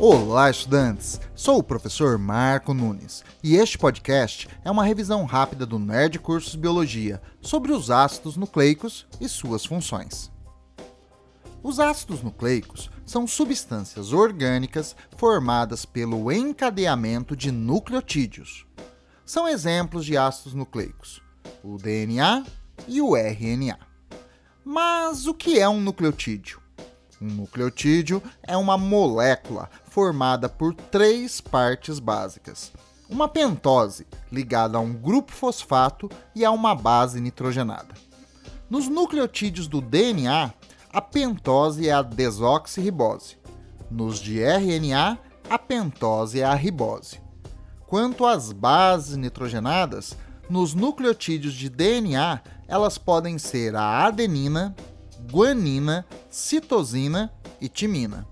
Olá, estudantes! Sou o professor Marco Nunes e este podcast é uma revisão rápida do Nerd Cursos Biologia sobre os ácidos nucleicos e suas funções. Os ácidos nucleicos são substâncias orgânicas formadas pelo encadeamento de nucleotídeos. São exemplos de ácidos nucleicos: o DNA e o RNA. Mas o que é um nucleotídeo? Um nucleotídeo é uma molécula formada por três partes básicas. Uma pentose, ligada a um grupo fosfato e a uma base nitrogenada. Nos nucleotídeos do DNA, a pentose é a desoxirribose. Nos de RNA, a pentose é a ribose. Quanto às bases nitrogenadas, nos nucleotídeos de DNA, elas podem ser a adenina, guanina, citosina e timina.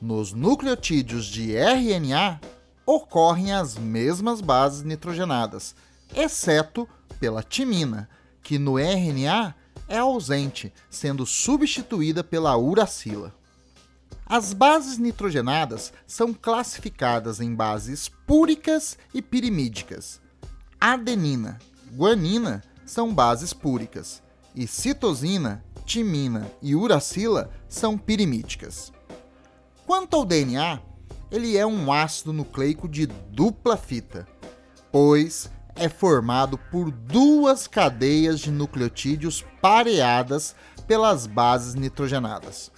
Nos nucleotídeos de RNA ocorrem as mesmas bases nitrogenadas, exceto pela timina, que no RNA é ausente, sendo substituída pela uracila. As bases nitrogenadas são classificadas em bases púricas e pirimídicas. Adenina, guanina são bases púricas e citosina timina e uracila são pirimíticas. Quanto ao DNA, ele é um ácido nucleico de dupla fita, pois é formado por duas cadeias de nucleotídeos pareadas pelas bases nitrogenadas.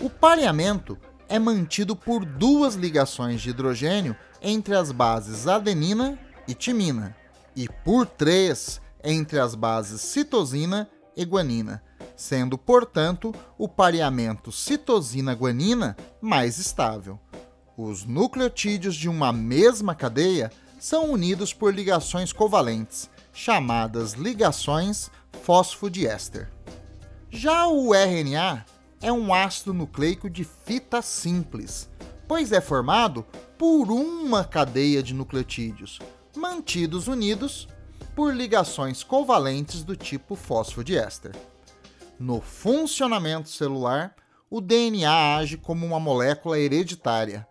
O pareamento é mantido por duas ligações de hidrogênio entre as bases adenina e timina, e por três entre as bases citosina e guanina, sendo, portanto, o pareamento citosina-guanina mais estável. Os nucleotídeos de uma mesma cadeia são unidos por ligações covalentes, chamadas ligações fosfodiéster. Já o RNA é um ácido nucleico de fita simples, pois é formado por uma cadeia de nucleotídeos, mantidos unidos por ligações covalentes do tipo fosfodiéster. No funcionamento celular, o DNA age como uma molécula hereditária,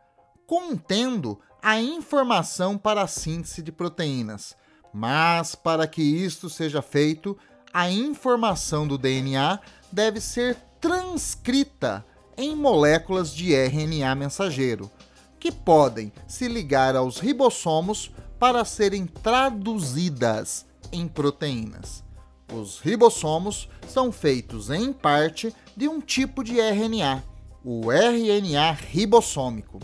contendo a informação para a síntese de proteínas. Mas, para que isto seja feito, a informação do DNA deve ser transcrita em moléculas de RNA mensageiro, que podem se ligar aos ribossomos para serem traduzidas em proteínas. Os ribossomos são feitos em parte de um tipo de RNA, o RNA ribossômico.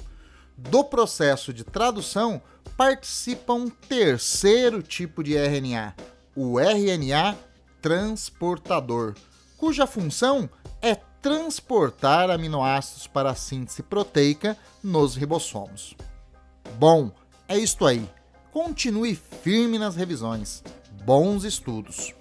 Do processo de tradução participa um terceiro tipo de RNA, o RNA transportador, cuja função é transportar aminoácidos para a síntese proteica nos ribossomos. Bom, é isto aí. Continue firme nas revisões. Bons estudos!